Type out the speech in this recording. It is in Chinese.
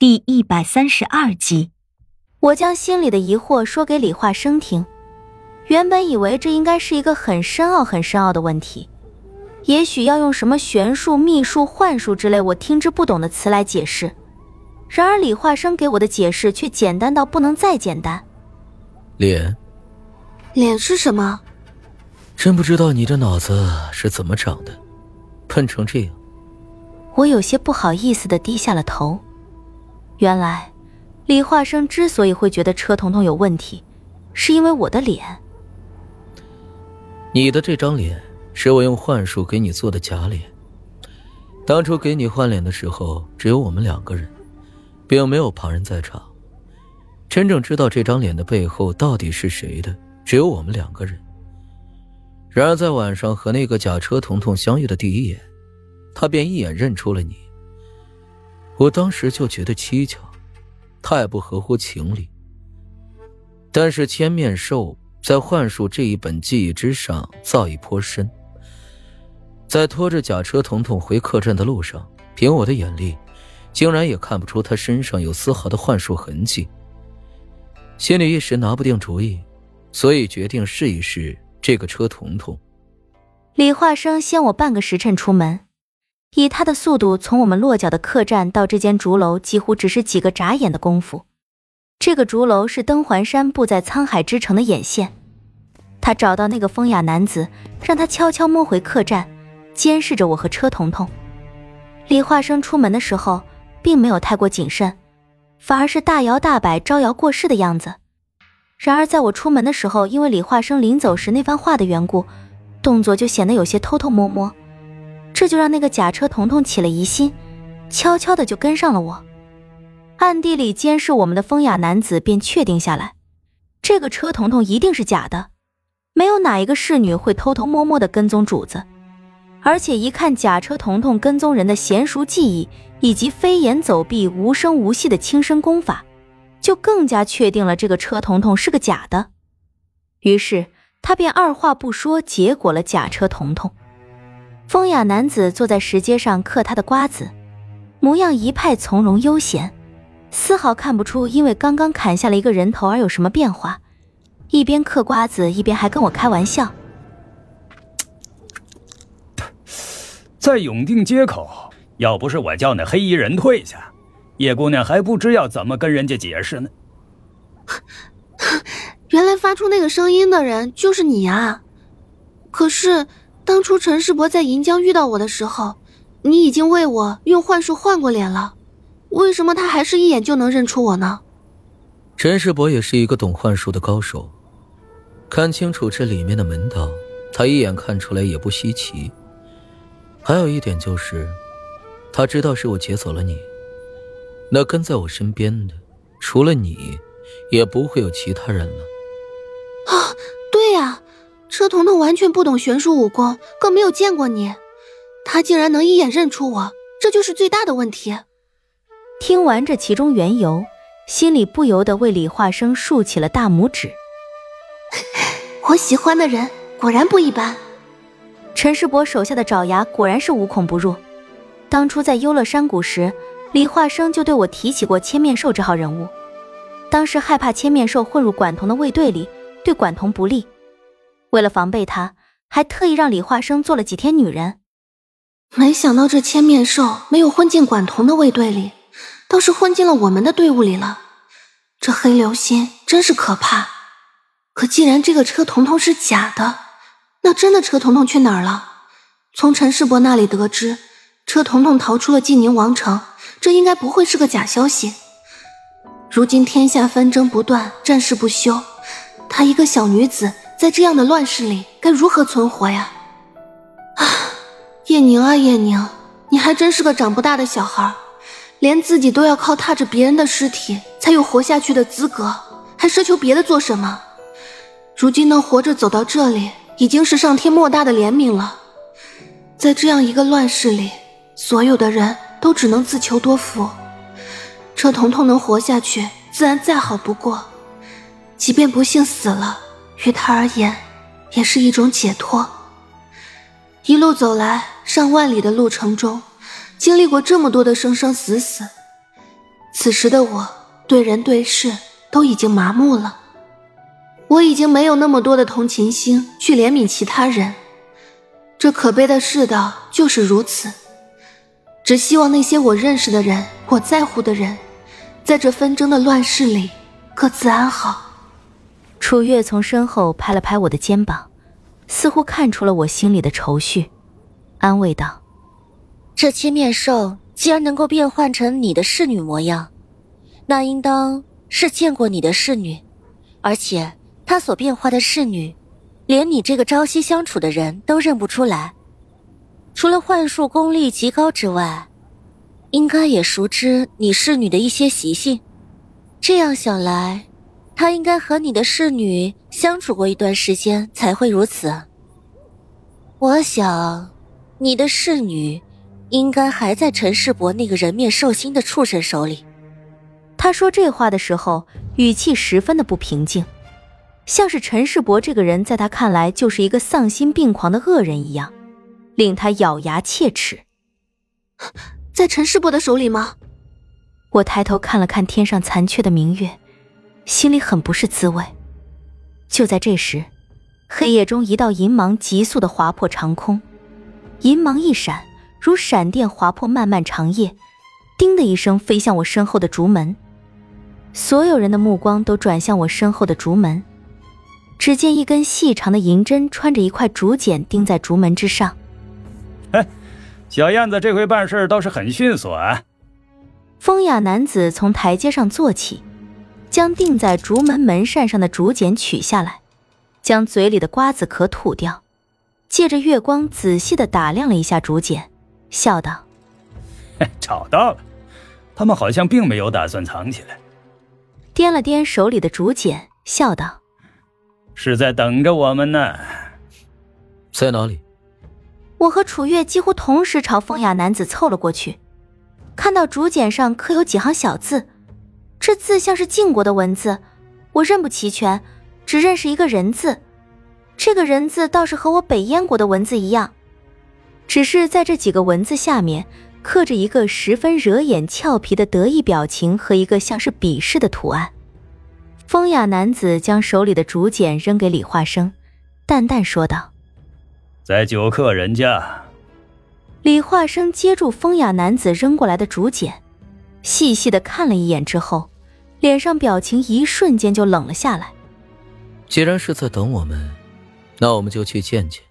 第一百三十二集，我将心里的疑惑说给李化生听。原本以为这应该是一个很深奥、很深奥的问题，也许要用什么玄术、秘术、幻术之类我听之不懂的词来解释。然而李化生给我的解释却简单到不能再简单。脸，脸是什么？真不知道你的脑子是怎么长的，笨成这样。我有些不好意思的低下了头。原来，李化生之所以会觉得车彤彤有问题，是因为我的脸。你的这张脸是我用幻术给你做的假脸。当初给你换脸的时候，只有我们两个人，并没有旁人在场。真正知道这张脸的背后到底是谁的，只有我们两个人。然而在晚上和那个假车彤彤相遇的第一眼，他便一眼认出了你。我当时就觉得蹊跷，太不合乎情理。但是千面兽在幻术这一本技艺之上造诣颇深，在拖着假车彤彤回客栈的路上，凭我的眼力，竟然也看不出他身上有丝毫的幻术痕迹。心里一时拿不定主意，所以决定试一试这个车彤彤。李化生先我半个时辰出门。以他的速度，从我们落脚的客栈到这间竹楼，几乎只是几个眨眼的功夫。这个竹楼是登环山布在沧海之城的眼线。他找到那个风雅男子，让他悄悄摸回客栈，监视着我和车彤彤。李化生出门的时候，并没有太过谨慎，反而是大摇大摆、招摇过市的样子。然而在我出门的时候，因为李化生临走时那番话的缘故，动作就显得有些偷偷摸摸。这就让那个假车彤彤起了疑心，悄悄的就跟上了我。暗地里监视我们的风雅男子便确定下来，这个车彤彤一定是假的，没有哪一个侍女会偷偷摸摸的跟踪主子。而且一看假车彤彤跟踪人的娴熟技艺，以及飞檐走壁、无声无息的轻身功法，就更加确定了这个车彤彤是个假的。于是他便二话不说，结果了假车彤彤。风雅男子坐在石阶上嗑他的瓜子，模样一派从容悠闲，丝毫看不出因为刚刚砍下了一个人头而有什么变化。一边嗑瓜子，一边还跟我开玩笑：“ 在永定街口，要不是我叫那黑衣人退下，叶姑娘还不知要怎么跟人家解释呢。原来发出那个声音的人就是你啊！可是……”当初陈世伯在银江遇到我的时候，你已经为我用幻术换过脸了，为什么他还是一眼就能认出我呢？陈世伯也是一个懂幻术的高手，看清楚这里面的门道，他一眼看出来也不稀奇。还有一点就是，他知道是我劫走了你，那跟在我身边的，除了你，也不会有其他人了。车彤彤完全不懂玄术武功，更没有见过你，他竟然能一眼认出我，这就是最大的问题。听完这其中缘由，心里不由得为李化生竖起了大拇指。我喜欢的人果然不一般。陈世伯手下的爪牙果然是无孔不入。当初在幽乐山谷时，李化生就对我提起过千面兽这号人物，当时害怕千面兽混入管彤的卫队里，对管彤不利。为了防备他，还特意让李化生做了几天女人。没想到这千面兽没有混进管彤的卫队里，倒是混进了我们的队伍里了。这黑流星真是可怕。可既然这个车彤彤是假的，那真的车彤彤去哪儿了？从陈世伯那里得知，车彤彤逃出了晋宁王城，这应该不会是个假消息。如今天下纷争不断，战事不休，她一个小女子。在这样的乱世里，该如何存活呀？啊，叶宁啊，叶宁，你还真是个长不大的小孩，连自己都要靠踏着别人的尸体才有活下去的资格，还奢求别的做什么？如今能活着走到这里，已经是上天莫大的怜悯了。在这样一个乱世里，所有的人都只能自求多福。车彤彤能活下去，自然再好不过。即便不幸死了。于他而言，也是一种解脱。一路走来，上万里的路程中，经历过这么多的生生死死，此时的我对人对事都已经麻木了，我已经没有那么多的同情心去怜悯其他人。这可悲的世道就是如此，只希望那些我认识的人、我在乎的人，在这纷争的乱世里各自安好。楚月从身后拍了拍我的肩膀，似乎看出了我心里的愁绪，安慰道：“这千面兽既然能够变换成你的侍女模样，那应当是见过你的侍女，而且她所变化的侍女。”连你这个朝夕相处的人都认不出来，除了幻术功力极高之外，应该也熟知你侍女的一些习性。这样想来，他应该和你的侍女相处过一段时间才会如此。我想，你的侍女应该还在陈世伯那个人面兽心的畜生手里。他说这话的时候，语气十分的不平静。像是陈世伯这个人，在他看来就是一个丧心病狂的恶人一样，令他咬牙切齿。在陈世伯的手里吗？我抬头看了看天上残缺的明月，心里很不是滋味。就在这时，黑夜中一道银芒急速的划破长空，银芒一闪，如闪电划破漫漫长夜，叮的一声飞向我身后的竹门。所有人的目光都转向我身后的竹门。只见一根细长的银针穿着一块竹简钉在竹门之上。哎，小燕子这回办事倒是很迅速啊！风雅男子从台阶上坐起，将钉在竹门门扇上的竹简取下来，将嘴里的瓜子壳吐掉，借着月光仔细的打量了一下竹简，笑道：“找到了，他们好像并没有打算藏起来。”掂了掂手里的竹简，笑道。是在等着我们呢，在哪里？我和楚月几乎同时朝风雅男子凑了过去，看到竹简上刻有几行小字，这字像是晋国的文字，我认不齐全，只认识一个人字。这个人字倒是和我北燕国的文字一样，只是在这几个文字下面刻着一个十分惹眼、俏皮的得意表情和一个像是鄙视的图案。风雅男子将手里的竹简扔给李化生，淡淡说道：“在酒客人家。”李化生接住风雅男子扔过来的竹简，细细的看了一眼之后，脸上表情一瞬间就冷了下来。既然是在等我们，那我们就去见见。